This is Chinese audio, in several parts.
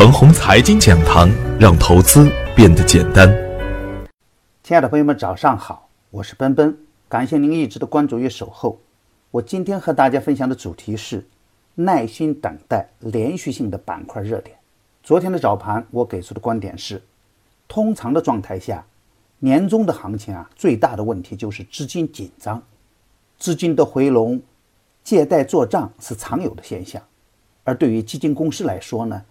腾宏财经讲堂，让投资变得简单。亲爱的朋友们，早上好，我是奔奔，感谢您一直的关注与守候。我今天和大家分享的主题是耐心等待连续性的板块热点。昨天的早盘，我给出的观点是，通常的状态下，年终的行情啊，最大的问题就是资金紧张，资金的回笼、借贷做账是常有的现象。而对于基金公司来说呢，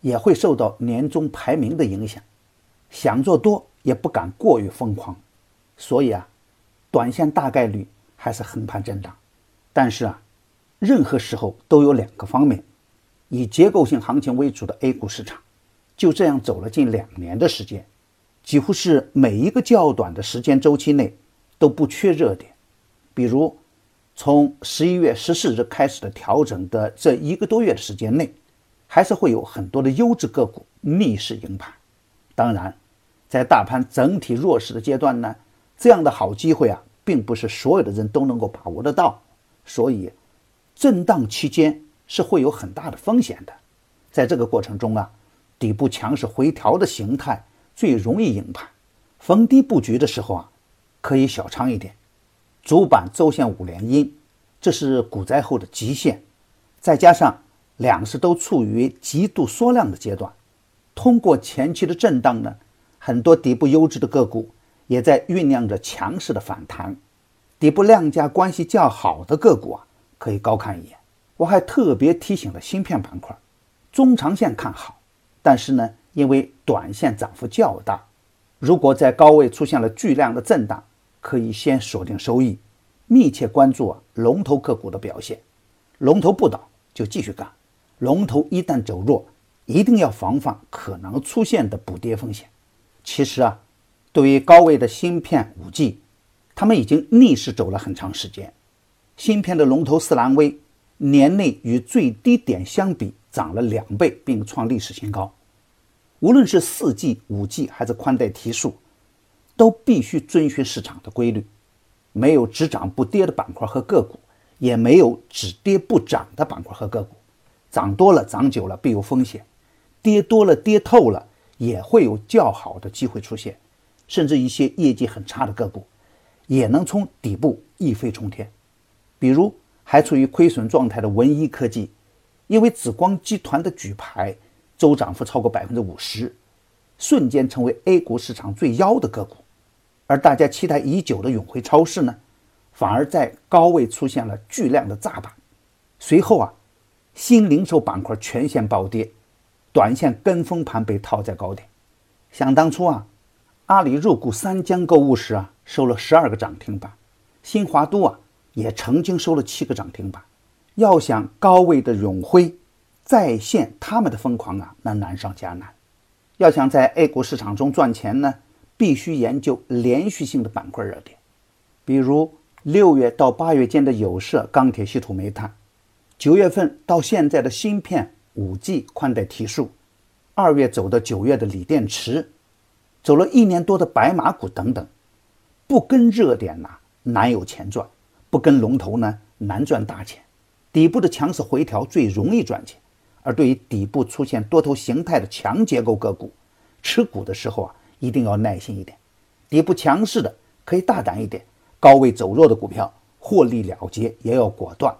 也会受到年终排名的影响，想做多也不敢过于疯狂，所以啊，短线大概率还是横盘震荡。但是啊，任何时候都有两个方面，以结构性行情为主的 A 股市场，就这样走了近两年的时间，几乎是每一个较短的时间周期内都不缺热点，比如。从十一月十四日开始的调整的这一个多月的时间内，还是会有很多的优质个股逆势赢盘。当然，在大盘整体弱势的阶段呢，这样的好机会啊，并不是所有的人都能够把握得到。所以，震荡期间是会有很大的风险的。在这个过程中啊，底部强势回调的形态最容易赢盘。逢低布局的时候啊，可以小仓一点。主板周线五连阴，这是股灾后的极限，再加上两市都处于极度缩量的阶段，通过前期的震荡呢，很多底部优质的个股也在酝酿着强势的反弹，底部量价关系较好的个股啊，可以高看一眼。我还特别提醒了芯片板块，中长线看好，但是呢，因为短线涨幅较大，如果在高位出现了巨量的震荡。可以先锁定收益，密切关注啊龙头个股的表现。龙头不倒就继续干，龙头一旦走弱，一定要防范可能出现的补跌风险。其实啊，对于高位的芯片五 G，他们已经逆势走了很长时间。芯片的龙头四兰微年内与最低点相比涨了两倍，并创历史新高。无论是四 G、五 G 还是宽带提速。都必须遵循市场的规律，没有只涨不跌的板块和个股，也没有只跌不涨的板块和个股。涨多了、涨久了必有风险，跌多了、跌透了也会有较好的机会出现，甚至一些业绩很差的个股也能从底部一飞冲天。比如还处于亏损状态的文一科技，因为紫光集团的举牌，周涨幅超过百分之五十，瞬间成为 A 股市场最妖的个股。而大家期待已久的永辉超市呢，反而在高位出现了巨量的炸板，随后啊，新零售板块全线暴跌，短线跟风盘被套在高点。想当初啊，阿里入股三江购物时啊，收了十二个涨停板，新华都啊也曾经收了七个涨停板。要想高位的永辉再现他们的疯狂啊，那难上加难。要想在 A 股市场中赚钱呢？必须研究连续性的板块热点，比如六月到八月间的有色、钢铁、稀土、煤炭；九月份到现在的芯片、五 G、宽带提速；二月走的九月的锂电池，走了一年多的白马股等等。不跟热点呐，难有钱赚；不跟龙头呢，难赚大钱。底部的强势回调最容易赚钱，而对于底部出现多头形态的强结构个股，持股的时候啊。一定要耐心一点，底部强势的可以大胆一点，高位走弱的股票获利了结也要果断。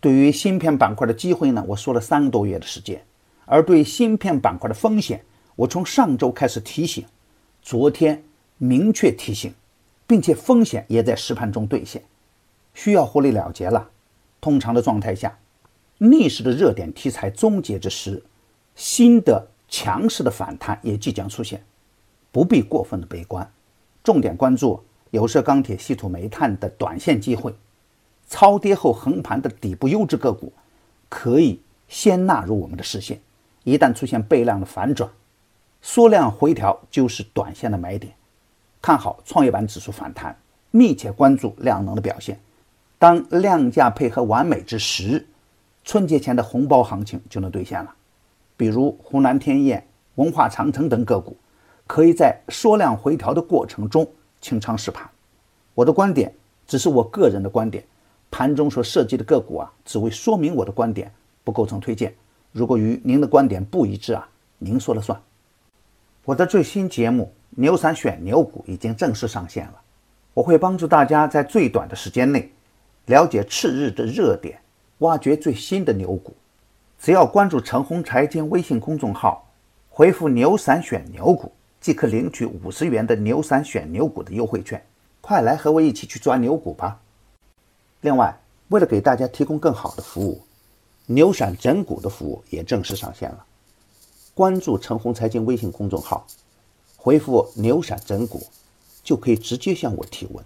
对于芯片板块的机会呢，我说了三个多月的时间，而对芯片板块的风险，我从上周开始提醒，昨天明确提醒，并且风险也在实盘中兑现，需要获利了结了。通常的状态下，逆势的热点题材终结之时，新的强势的反弹也即将出现。不必过分的悲观，重点关注有色、钢铁、稀土、煤炭的短线机会，超跌后横盘的底部优质个股，可以先纳入我们的视线。一旦出现倍量的反转，缩量回调就是短线的买点。看好创业板指数反弹，密切关注量能的表现。当量价配合完美之时，春节前的红包行情就能兑现了。比如湖南天燕、文化长城等个股。可以在缩量回调的过程中清仓试盘。我的观点只是我个人的观点，盘中所涉及的个股啊，只为说明我的观点，不构成推荐。如果与您的观点不一致啊，您说了算。我的最新节目《牛散选牛股》已经正式上线了，我会帮助大家在最短的时间内了解次日的热点，挖掘最新的牛股。只要关注陈红财经微信公众号，回复“牛散选牛股”，即可领取五十元的牛散选牛股的优惠券。快来和我一起去抓牛股吧！另外，为了给大家提供更好的服务，牛闪整股的服务也正式上线了。关注陈红财经微信公众号，回复“牛闪整股”，就可以直接向我提问。